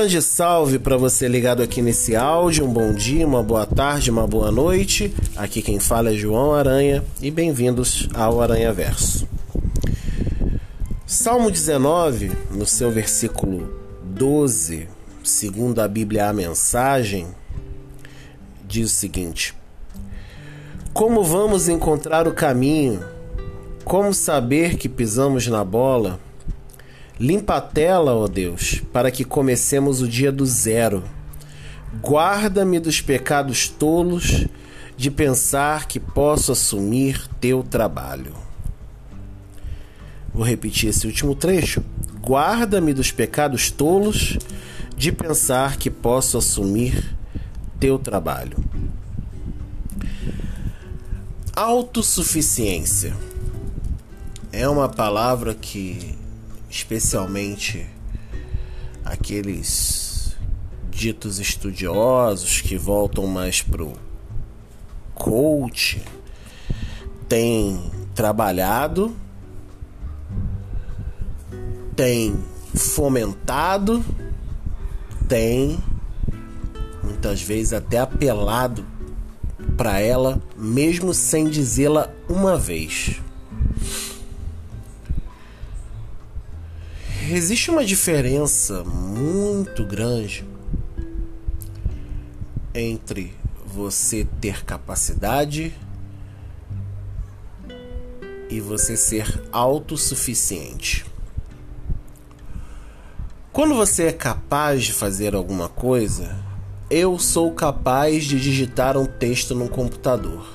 grande salve para você ligado aqui nesse áudio. Um bom dia, uma boa tarde, uma boa noite. Aqui quem fala é João Aranha e bem-vindos ao Aranha Verso. Salmo 19, no seu versículo 12, segundo a Bíblia a mensagem, diz o seguinte: Como vamos encontrar o caminho? Como saber que pisamos na bola? Limpa a tela, ó Deus, para que comecemos o dia do zero. Guarda-me dos pecados tolos de pensar que posso assumir teu trabalho. Vou repetir esse último trecho. Guarda-me dos pecados tolos de pensar que posso assumir teu trabalho. Autossuficiência é uma palavra que especialmente aqueles ditos estudiosos que voltam mais pro coach, tem trabalhado, tem fomentado, tem muitas vezes até apelado para ela, mesmo sem dizê-la uma vez. Existe uma diferença muito grande entre você ter capacidade e você ser autossuficiente. Quando você é capaz de fazer alguma coisa, eu sou capaz de digitar um texto no computador.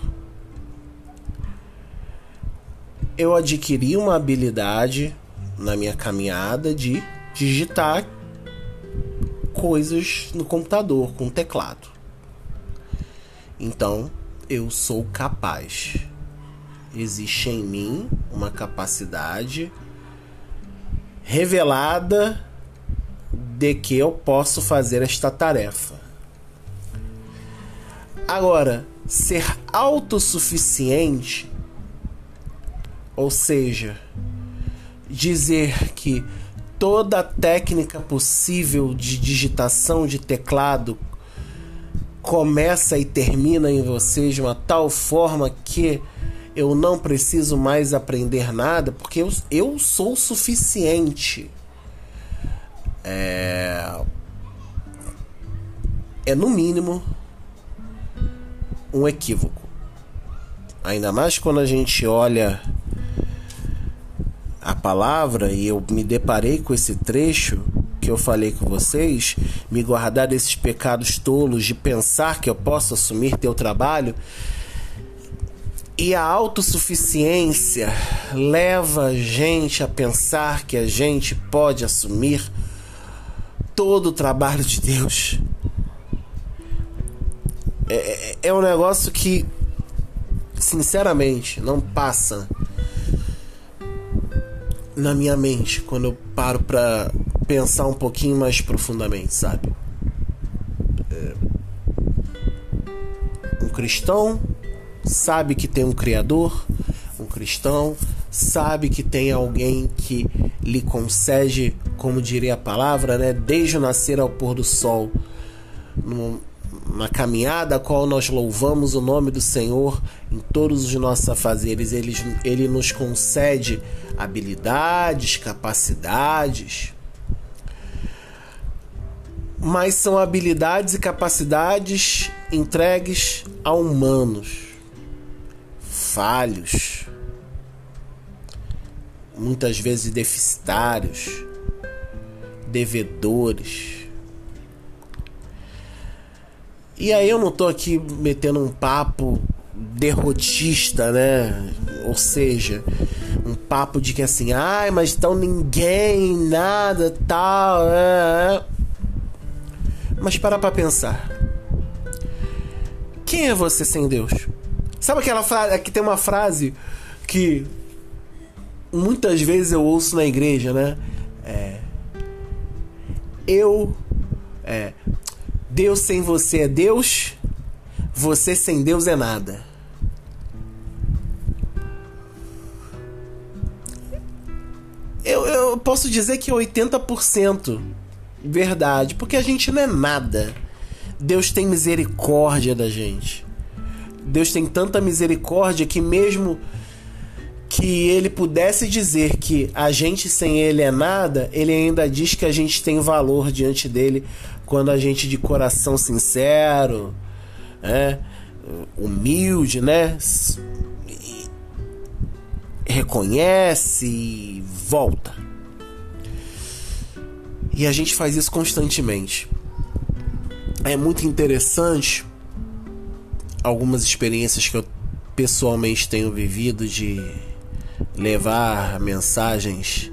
Eu adquiri uma habilidade na minha caminhada de digitar coisas no computador com teclado. Então, eu sou capaz. Existe em mim uma capacidade revelada de que eu posso fazer esta tarefa. Agora, ser autossuficiente, ou seja, dizer que toda técnica possível de digitação de teclado começa e termina em você de uma tal forma que eu não preciso mais aprender nada porque eu, eu sou suficiente. É, é no mínimo um equívoco. Ainda mais quando a gente olha a palavra e eu me deparei com esse trecho que eu falei com vocês, me guardar desses pecados tolos de pensar que eu posso assumir teu trabalho. E a autossuficiência leva a gente a pensar que a gente pode assumir todo o trabalho de Deus. É, é, é um negócio que, sinceramente, não passa na minha mente quando eu paro para pensar um pouquinho mais profundamente, sabe? É... Um cristão sabe que tem um Criador, um cristão sabe que tem alguém que lhe concede, como diria a palavra, né, desde o nascer ao pôr do sol, uma caminhada a qual nós louvamos o nome do Senhor em todos os nossos afazeres. Ele, ele nos concede habilidades, capacidades, mas são habilidades e capacidades entregues a humanos, falhos, muitas vezes deficitários, devedores e aí eu não tô aqui metendo um papo derrotista, né? Ou seja, um papo de que assim, ai, mas então ninguém, nada, tal. É, é. Mas para pra pensar. Quem é você sem Deus? Sabe aquela frase. Aqui tem uma frase que muitas vezes eu ouço na igreja, né? É, eu. É, Deus sem você é Deus, você sem Deus é nada. Eu, eu posso dizer que 80% Verdade, porque a gente não é nada. Deus tem misericórdia da gente. Deus tem tanta misericórdia que mesmo que ele pudesse dizer que a gente sem ele é nada, ele ainda diz que a gente tem valor diante dele quando a gente de coração sincero, é, humilde, né, reconhece e volta. E a gente faz isso constantemente. É muito interessante algumas experiências que eu pessoalmente tenho vivido de levar mensagens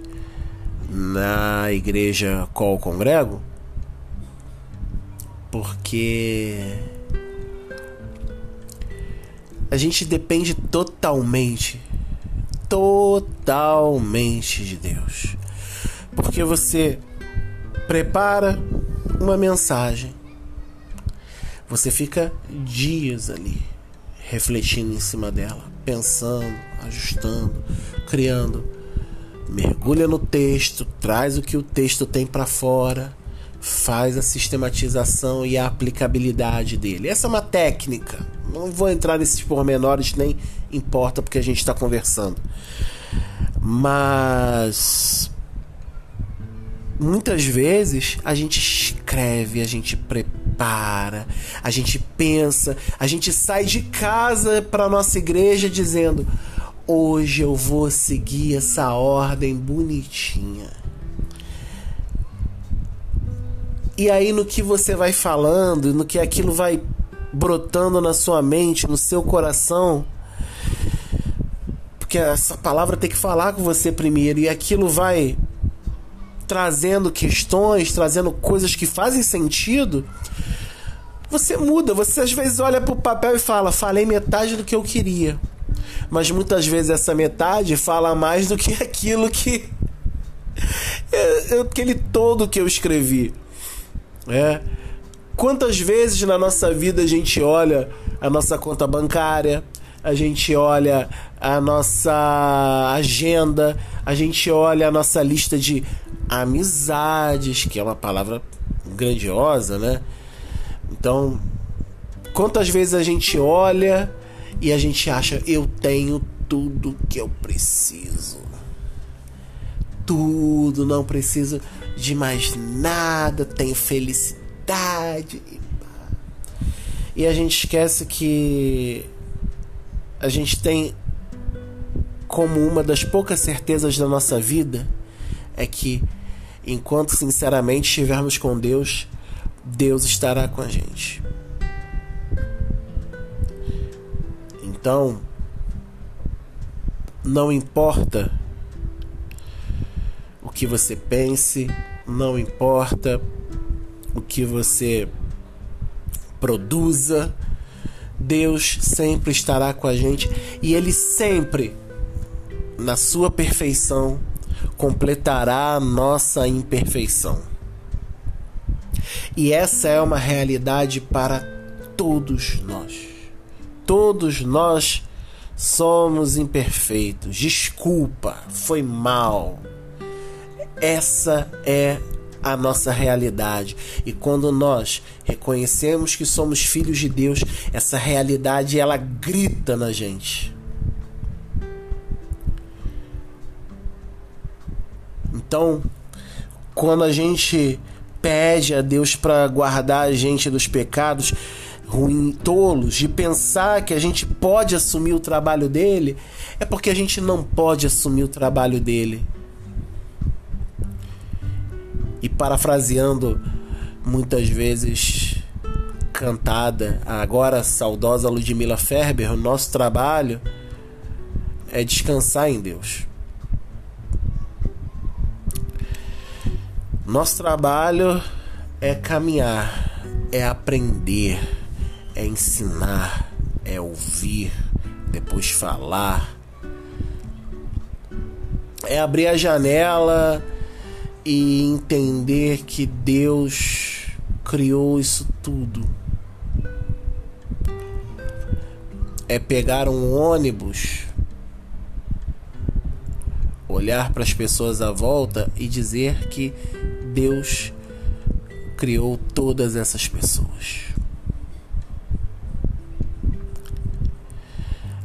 na igreja qual congrego, porque a gente depende totalmente, totalmente de Deus. Porque você prepara uma mensagem, você fica dias ali refletindo em cima dela, pensando, ajustando, criando. Mergulha no texto, traz o que o texto tem para fora, faz a sistematização e a aplicabilidade dele. Essa é uma técnica. Não vou entrar nesses pormenores, nem importa porque a gente está conversando. Mas muitas vezes a gente escreve, a gente prepara, a gente pensa, a gente sai de casa para nossa igreja dizendo: hoje eu vou seguir essa ordem bonitinha. E aí no que você vai falando, no que aquilo vai brotando na sua mente, no seu coração, porque essa palavra tem que falar com você primeiro e aquilo vai trazendo questões, trazendo coisas que fazem sentido, você muda. Você às vezes olha para o papel e fala: falei metade do que eu queria. Mas muitas vezes essa metade fala mais do que aquilo que. aquele todo que eu escrevi. É. Quantas vezes na nossa vida a gente olha a nossa conta bancária, a gente olha a nossa agenda, a gente olha a nossa lista de amizades, que é uma palavra grandiosa, né? Então, quantas vezes a gente olha e a gente acha eu tenho tudo que eu preciso. Tudo, não preciso de mais nada, tenho felicidade. E a gente esquece que a gente tem como uma das poucas certezas da nossa vida é que enquanto sinceramente estivermos com Deus, Deus estará com a gente. Então, não importa que você pense, não importa o que você produza, Deus sempre estará com a gente e Ele sempre, na sua perfeição, completará a nossa imperfeição. E essa é uma realidade para todos nós. Todos nós somos imperfeitos. Desculpa, foi mal. Essa é a nossa realidade. E quando nós reconhecemos que somos filhos de Deus, essa realidade ela grita na gente. Então, quando a gente pede a Deus para guardar a gente dos pecados ruins, tolos, de pensar que a gente pode assumir o trabalho dele, é porque a gente não pode assumir o trabalho dele. E parafraseando muitas vezes cantada, agora saudosa Ludmilla Ferber, o nosso trabalho é descansar em Deus. Nosso trabalho é caminhar, é aprender, é ensinar, é ouvir, depois falar, é abrir a janela e entender que Deus criou isso tudo. É pegar um ônibus, olhar para as pessoas à volta e dizer que Deus criou todas essas pessoas.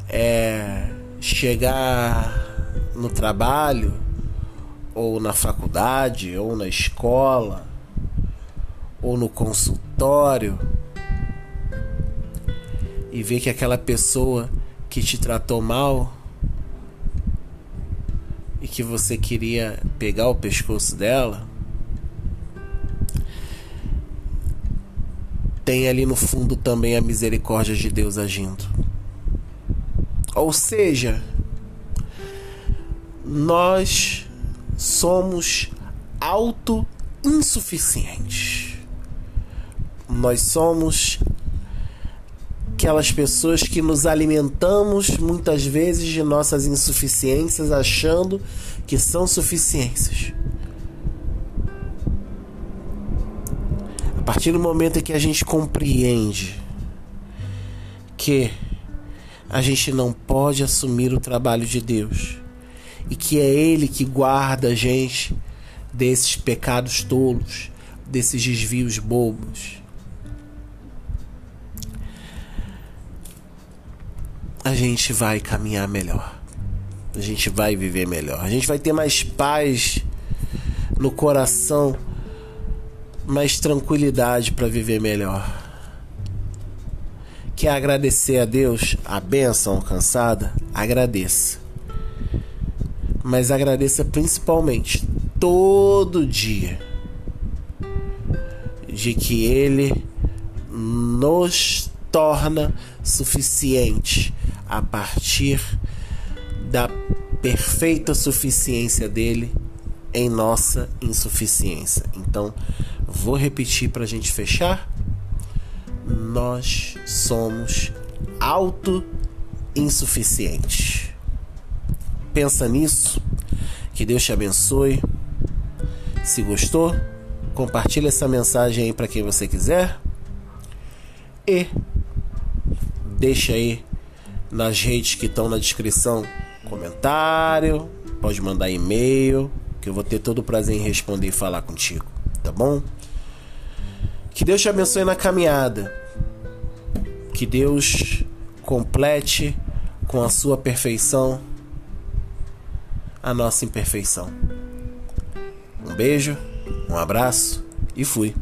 É chegar no trabalho, ou na faculdade, ou na escola, ou no consultório e ver que aquela pessoa que te tratou mal e que você queria pegar o pescoço dela tem ali no fundo também a misericórdia de Deus agindo. Ou seja, nós somos auto-insuficientes. Nós somos aquelas pessoas que nos alimentamos muitas vezes de nossas insuficiências achando que são suficiências. A partir do momento em que a gente compreende que a gente não pode assumir o trabalho de Deus e que é Ele que guarda a gente desses pecados tolos, desses desvios bobos. A gente vai caminhar melhor. A gente vai viver melhor. A gente vai ter mais paz no coração, mais tranquilidade para viver melhor. Quer agradecer a Deus a bênção alcançada? Agradeça mas agradeça principalmente todo dia de que Ele nos torna suficiente a partir da perfeita suficiência dele em nossa insuficiência. Então, vou repetir para a gente fechar. Nós somos auto-insuficientes pensa nisso. Que Deus te abençoe. Se gostou, compartilhe essa mensagem aí para quem você quiser. E deixa aí nas redes que estão na descrição comentário, pode mandar e-mail, que eu vou ter todo o prazer em responder e falar contigo, tá bom? Que Deus te abençoe na caminhada. Que Deus complete com a sua perfeição a nossa imperfeição. Um beijo, um abraço e fui.